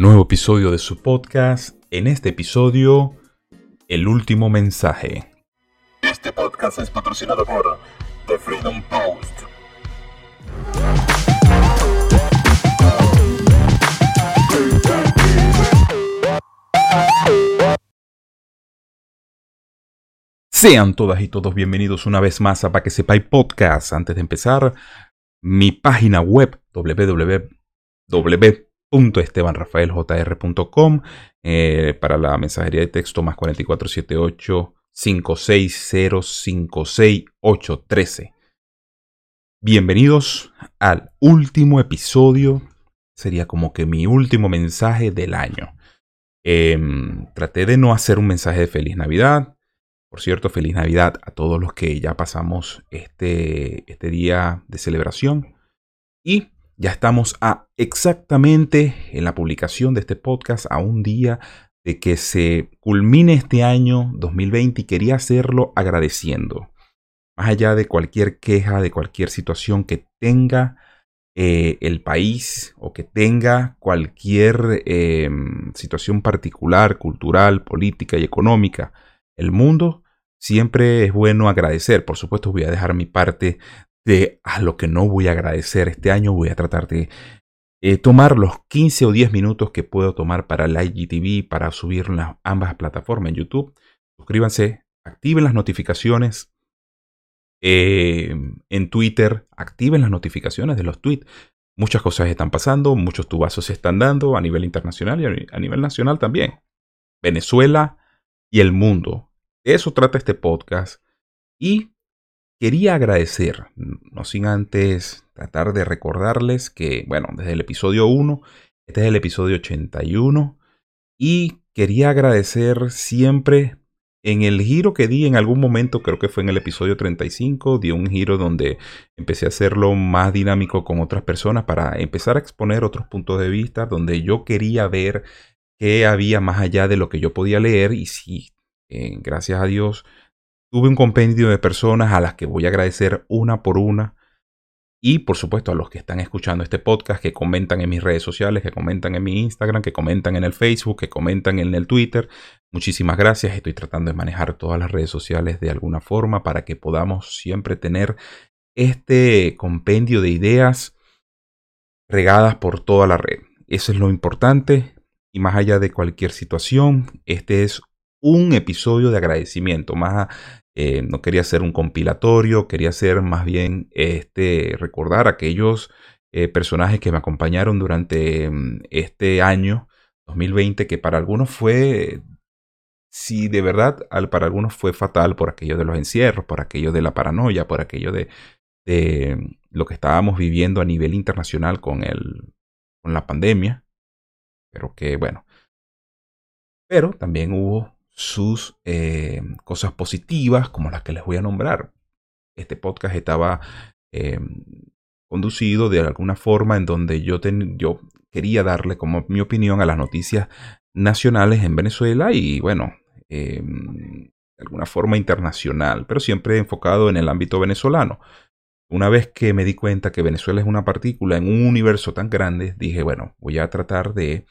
Nuevo episodio de su podcast. En este episodio, el último mensaje. Este podcast es patrocinado por The Freedom Post. Sean todas y todos bienvenidos una vez más a Pa' que sepáis podcast. Antes de empezar, mi página web www www.estebanrafaeljr.com eh, para la mensajería de texto más 4478 5605683. Bienvenidos al último episodio, sería como que mi último mensaje del año. Em, traté de no hacer un mensaje de feliz Navidad. Por cierto, feliz Navidad a todos los que ya pasamos este, este día de celebración. Y ya estamos a exactamente en la publicación de este podcast a un día de que se culmine este año 2020 y quería hacerlo agradeciendo. Más allá de cualquier queja, de cualquier situación que tenga eh, el país o que tenga cualquier em, situación particular, cultural, política y económica, el mundo, siempre es bueno agradecer. Por supuesto, voy a dejar mi parte de a lo que no voy a agradecer este año, voy a tratar de eh, tomar los 15 o 10 minutos que puedo tomar para el IGTV, para subir las ambas plataformas en YouTube. Suscríbanse, activen las notificaciones. Eh, en Twitter, activen las notificaciones de los tweets. Muchas cosas están pasando, muchos tubazos se están dando a nivel internacional y a nivel nacional también. Venezuela y el mundo. De eso trata este podcast. Y Quería agradecer, no sin antes tratar de recordarles que, bueno, desde el episodio 1, este es el episodio 81, y quería agradecer siempre en el giro que di en algún momento, creo que fue en el episodio 35, di un giro donde empecé a hacerlo más dinámico con otras personas para empezar a exponer otros puntos de vista, donde yo quería ver qué había más allá de lo que yo podía leer y si, eh, gracias a Dios, Tuve un compendio de personas a las que voy a agradecer una por una. Y por supuesto a los que están escuchando este podcast, que comentan en mis redes sociales, que comentan en mi Instagram, que comentan en el Facebook, que comentan en el Twitter. Muchísimas gracias. Estoy tratando de manejar todas las redes sociales de alguna forma para que podamos siempre tener este compendio de ideas regadas por toda la red. Eso es lo importante. Y más allá de cualquier situación, este es un episodio de agradecimiento, más eh, no quería ser un compilatorio, quería ser más bien este, recordar aquellos eh, personajes que me acompañaron durante mm, este año 2020, que para algunos fue, si de verdad para algunos fue fatal por aquello de los encierros, por aquello de la paranoia, por aquello de, de lo que estábamos viviendo a nivel internacional con, el, con la pandemia, pero que bueno. Pero también hubo sus eh, cosas positivas, como las que les voy a nombrar. Este podcast estaba eh, conducido de alguna forma en donde yo, yo quería darle como mi opinión a las noticias nacionales en Venezuela y bueno, em, de alguna forma internacional, pero siempre enfocado en el ámbito venezolano. Una vez que me di cuenta que Venezuela es una partícula en un universo tan grande, dije, bueno, voy a tratar de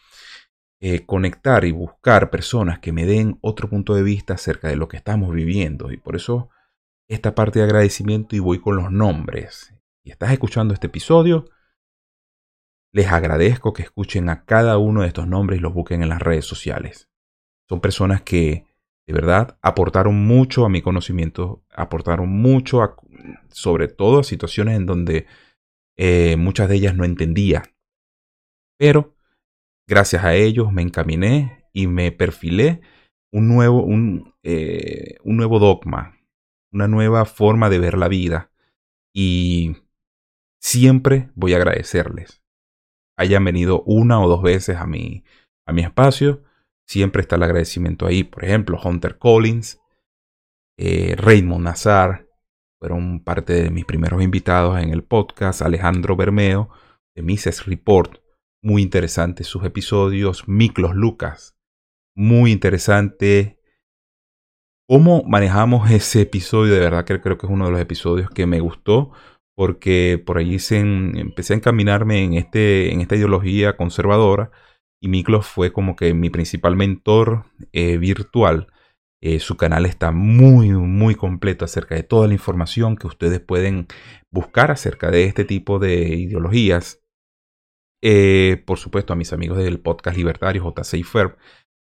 eh, conectar y buscar personas que me den otro punto de vista acerca de lo que estamos viviendo. Y por eso esta parte de agradecimiento y voy con los nombres. Y estás escuchando este episodio, les agradezco que escuchen a cada uno de estos nombres y los busquen en las redes sociales. Son personas que de verdad aportaron mucho a mi conocimiento, aportaron mucho a, sobre todo a situaciones en donde eh, muchas de ellas no entendía. Pero Gracias a ellos me encaminé y me perfilé un nuevo, un, eh, un nuevo dogma, una nueva forma de ver la vida. Y siempre voy a agradecerles. Hayan venido una o dos veces a mi, a mi espacio. Siempre está el agradecimiento ahí. Por ejemplo, Hunter Collins, eh, Raymond Nazar, fueron parte de mis primeros invitados en el podcast. Alejandro Bermeo, de Mises Report, muy interesantes sus episodios. Miklos Lucas, muy interesante. ¿Cómo manejamos ese episodio? De verdad que creo que es uno de los episodios que me gustó porque por allí se empecé a encaminarme en, este, en esta ideología conservadora y Miklos fue como que mi principal mentor eh, virtual. Eh, su canal está muy, muy completo acerca de toda la información que ustedes pueden buscar acerca de este tipo de ideologías. Eh, por supuesto, a mis amigos del podcast libertario, JC Ferb,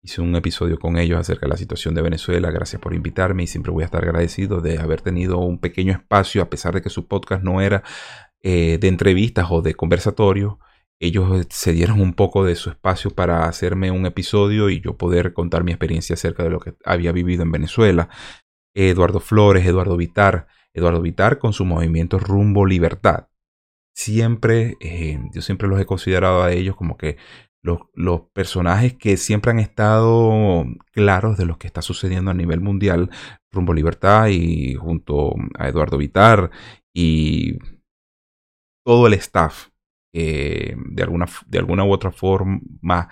hice un episodio con ellos acerca de la situación de Venezuela. Gracias por invitarme y siempre voy a estar agradecido de haber tenido un pequeño espacio, a pesar de que su podcast no era de entrevistas o de conversatorio ellos se dieron un poco de su espacio para hacerme un episodio y yo poder contar mi experiencia acerca de lo que había vivido en Venezuela. Eduardo Flores, Eduardo Vitar, Eduardo Vitar con su movimiento Rumbo Libertad. Siempre, eh, yo siempre los he considerado a ellos como que los, los, personajes que siempre han estado claros de lo que está sucediendo a nivel mundial, Rumbo Libertad y junto a Eduardo Vitar y todo el staff de, alguna, de alguna u otra forma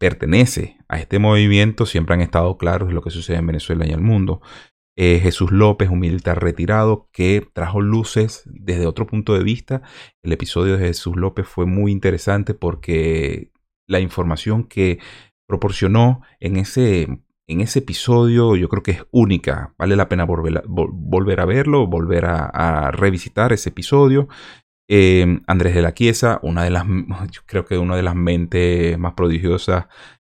pertenece a este movimiento, siempre han estado claros de lo que sucede en Venezuela y en el mundo. Eh, Jesús López, un militar retirado que trajo luces desde otro punto de vista. El episodio de Jesús López fue muy interesante porque la información que proporcionó en ese, en ese episodio yo creo que es única. Vale la pena volver a, verlo, volver a, revisitar ese episodio. Em, Andrés de la Chiesa, una de las, yo creo que una de las mentes más prodigiosas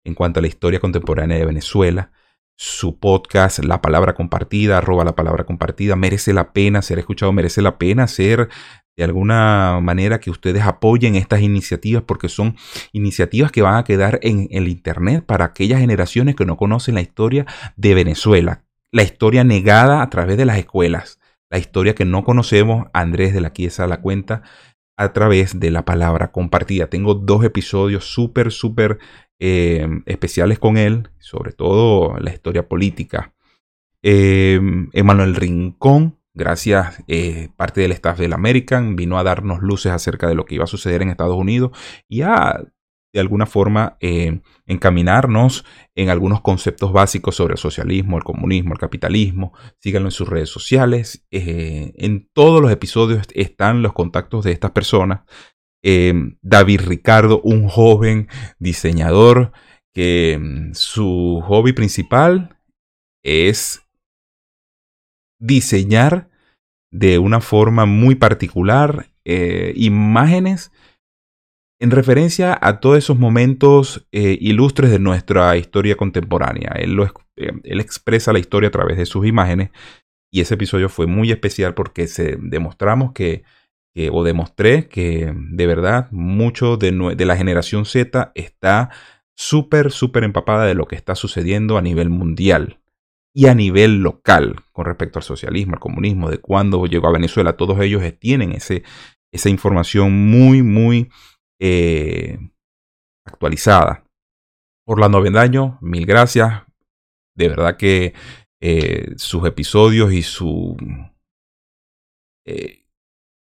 en cuanto a la historia contemporánea de Venezuela. Su podcast, La Palabra Compartida, arroba la palabra compartida, merece la pena ser escuchado, merece la pena ser de alguna manera que ustedes apoyen estas iniciativas porque son iniciativas que van a quedar en el Internet para aquellas generaciones que no conocen la historia de Venezuela, la historia negada a través de las escuelas. La historia que no conocemos, Andrés de la Quiesa la cuenta a través de la palabra compartida. Tengo dos episodios súper, súper eh, especiales con él, sobre todo la historia política. Eh, Emanuel Rincón, gracias, eh, parte del staff del American, vino a darnos luces acerca de lo que iba a suceder en Estados Unidos y a de alguna forma eh, encaminarnos en algunos conceptos básicos sobre el socialismo, el comunismo, el capitalismo. Síganlo en sus redes sociales. Eh, en todos los episodios están los contactos de estas personas. Eh, David Ricardo, un joven diseñador que mm, su hobby principal es diseñar de una forma muy particular imágenes en referencia a todos esos momentos eh, ilustres de nuestra historia contemporánea. Eh, él, expresa la historia a través de sus imágenes y ese episodio fue muy especial porque demostramos que, o demostré que de verdad mucho de, de la generación Z está súper, súper empapada de lo que está sucediendo a nivel mundial y a nivel local con respecto al socialismo, al comunismo, de cuándo llegó a Venezuela. Todos ellos tienen ese, esa información muy, muy eh, actualizada. Orlando Avendaño, mil gracias. De verdad que eh, sus episodios y su... Eh,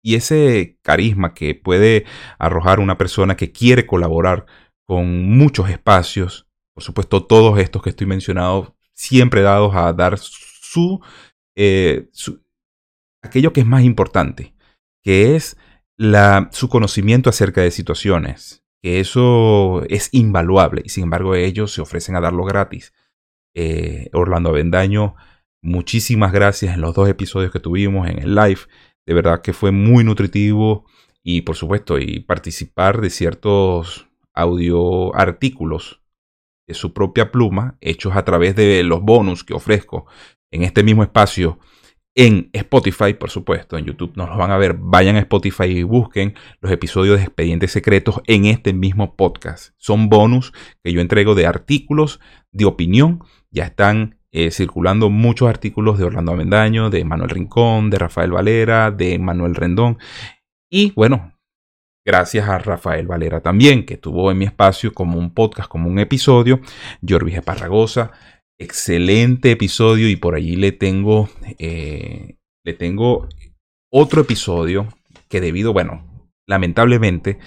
y ese carisma que puede arrojar una persona que quiere colaborar con muchos espacios, por supuesto todos estos que estoy mencionando, siempre dados a dar su, su aquello que es más importante, que es su conocimiento acerca de situaciones, que eso es invaluable y sin embargo ellos se ofrecen a darlo gratis. Eh, Orlando Avendaño, muchísimas gracias en los dos episodios que tuvimos en el live. De verdad que fue muy nutritivo y por supuesto y participar de ciertos audio artículos de su propia pluma hechos a través de los bonus que ofrezco en este mismo espacio en Spotify, por supuesto, en YouTube no los van a ver. Vayan a Spotify y busquen los episodios de Expedientes Secretos en este mismo podcast. Son bonus que yo entrego de artículos de opinión. Ya están eh, circulando muchos artículos de Orlando Amendaño, de Manuel Rincón, de Rafael Valera, de Manuel Rendón. Y bueno, gracias a Rafael Valera también, que estuvo en mi espacio como un podcast, como un episodio. Jorge Parragosa excelente episodio y por allí le tengo, eh, le tengo otro episodio que debido, bueno, lamentablemente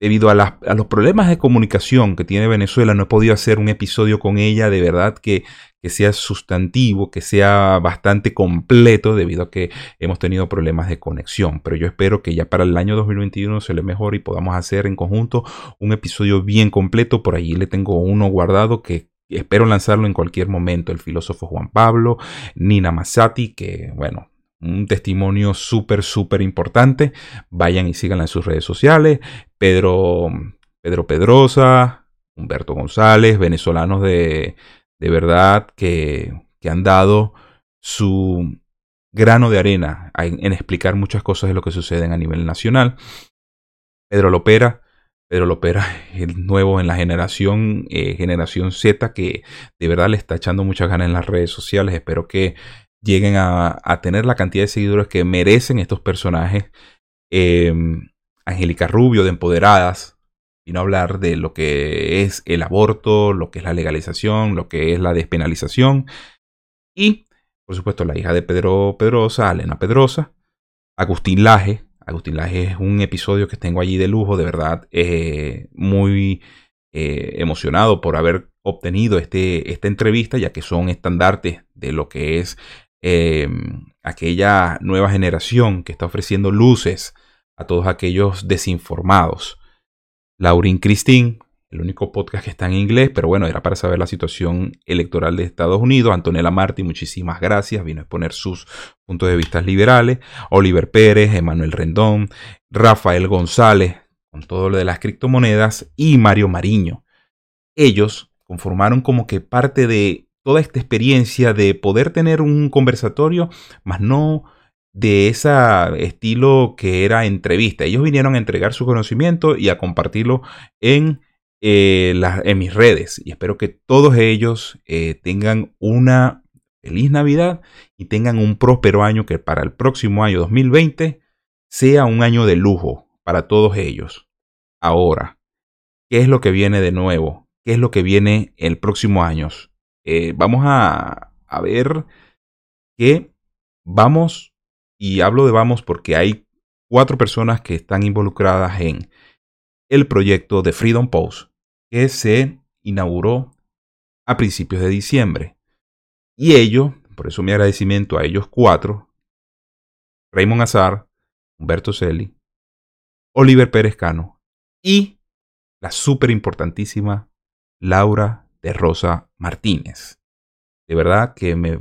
debido a, los problemas de comunicación que tiene Venezuela, no he podido hacer un episodio con ella de verdad que, que, sea sustantivo, que sea bastante completo, debido a que hemos tenido problemas de conexión. Pero yo espero que ya para el año 2021 se le mejore y podamos hacer en conjunto un episodio bien completo. Por allí le tengo uno guardado que espero lanzarlo en cualquier momento. El filósofo Juan Pablo, Nina Massati, que bueno, un testimonio súper, súper importante. Vayan y síganla en sus redes sociales. Pedro, Pedro Pedrosa, Humberto González, venezolanos de, de verdad que, que, han dado su grano de arena en, explicar muchas cosas de lo que suceden a nivel nacional. Pedro Lopera. Pedro Lopera, el nuevo en la generación, eh, generación Z, que de verdad le está echando muchas ganas en las redes sociales. Espero que lleguen a, tener la cantidad de seguidores que merecen estos personajes. Eh, Angélica Rubio de Empoderadas vino a hablar de lo que es el aborto, lo que es la legalización, lo que es la despenalización. Y, por supuesto, la hija de Pedro Pedrosa, Elena Pedrosa, Agustín Laje. Agustín Laje es un episodio que tengo allí de lujo, de verdad, eh, muy eh, emocionado por haber obtenido este, esta entrevista, ya que son estandartes de lo que es Em, aquella nueva generación que está ofreciendo luces a todos aquellos desinformados. Laurin Christine, el único podcast que está en inglés, pero bueno, era para saber la situación electoral de Estados Unidos. Antonella Martí, muchísimas gracias, vino a exponer sus puntos de vista liberales. Oliver Pérez, Emanuel Rendón, Rafael González, con todo lo de las criptomonedas, y Mario Mariño. Ellos conformaron como que parte de toda esta experiencia de poder tener un conversatorio, más no de ese estilo que era entrevista. Ellos vinieron a entregar su conocimiento y a compartirlo en, eh, en mis redes. Y espero que todos ellos eh, tengan una feliz Navidad y tengan un próspero año que para el próximo año 2020 sea un año de lujo para todos ellos. Ahora, ¿qué es lo que viene de nuevo? ¿Qué es lo que viene el próximo año? Eh, vamos a, ver que vamos, y hablo de vamos porque hay cuatro personas que están involucradas en el proyecto de Freedom Post que se inauguró a principios de diciembre. Y ello, por eso mi agradecimiento a ellos cuatro, Raymond Azar, Humberto Celi, Oliver Pérez Cano y la súper importantísima Laura de Rosa Martínez. De verdad que me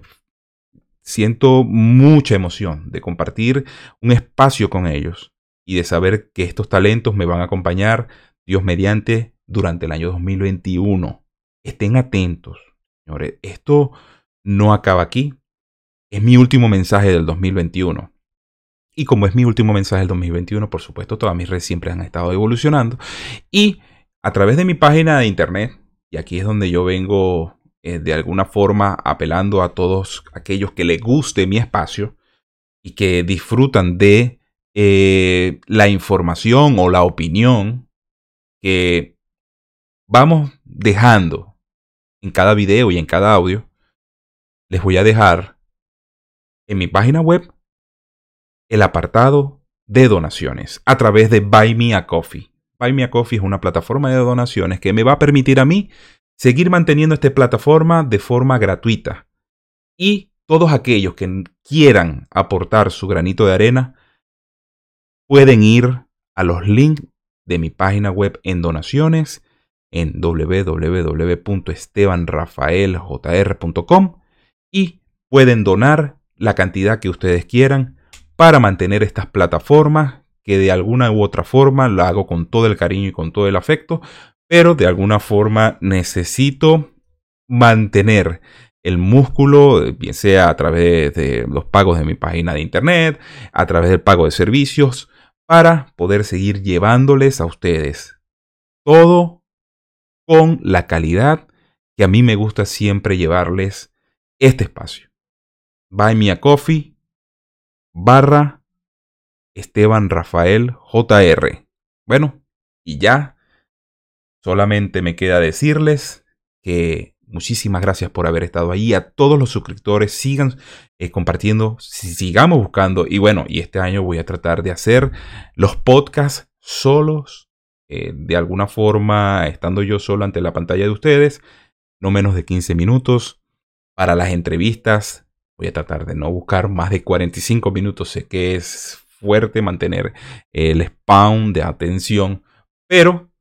siento mucha emoción de compartir un espacio con ellos y de saber que estos talentos me van a acompañar, Dios mediante, durante el año 2021. Estén atentos, señores. Esto no acaba aquí. Es mi último mensaje del 2021. Y como es mi último mensaje del 2021, por supuesto, todas mis redes siempre han estado evolucionando. Y a través de mi página de internet, y aquí es donde yo vengo eh, de alguna forma apelando a todos aquellos que les guste mi espacio y que disfrutan de eh, la información o la opinión que vamos dejando en cada video y en cada audio. Les voy a dejar en mi página web el apartado de donaciones a través de Buy Me a Coffee. Buy Me a Coffee es una plataforma de donaciones que me va a permitir a mí seguir manteniendo esta plataforma de forma gratuita. Y todos aquellos que quieran aportar su granito de arena pueden ir a los links de mi página web en donaciones en www.estebanrafaeljr.com y pueden donar la cantidad que ustedes quieran para mantener estas plataformas que de alguna u otra forma lo hago con todo el cariño y con todo el afecto, pero de alguna forma necesito mantener el músculo, bien sea a través de los pagos de mi página de internet, a través del pago de servicios, para poder seguir llevándoles a ustedes todo con la calidad que a mí me gusta siempre llevarles este espacio. Buy a barra Esteban Rafael JR. Bueno, y ya, solamente me queda decirles que muchísimas gracias por haber estado ahí. A todos los suscriptores, sigan eh, compartiendo, sigamos buscando. Y bueno, y este año voy a tratar de hacer los podcasts solos eh, de alguna forma, estando yo solo ante la pantalla de ustedes, no menos de 15 minutos. Para las entrevistas, voy a tratar de no buscar más de 45 minutos. Sé que es fuerte mantener el spam de atención, pero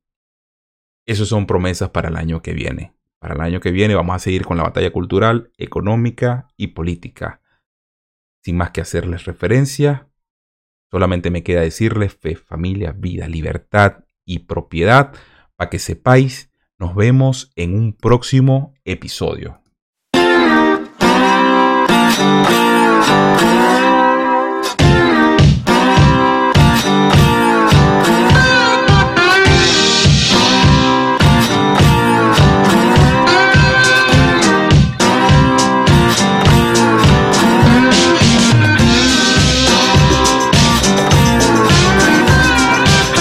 esos son promesas para el año que viene. Para el año que viene vamos a seguir con la batalla cultural, económica y política. Sin más que hacerles referencia, solamente me queda decirles fe, familia, vida, libertad y propiedad para que sepáis. Nos vemos en un próximo episodio.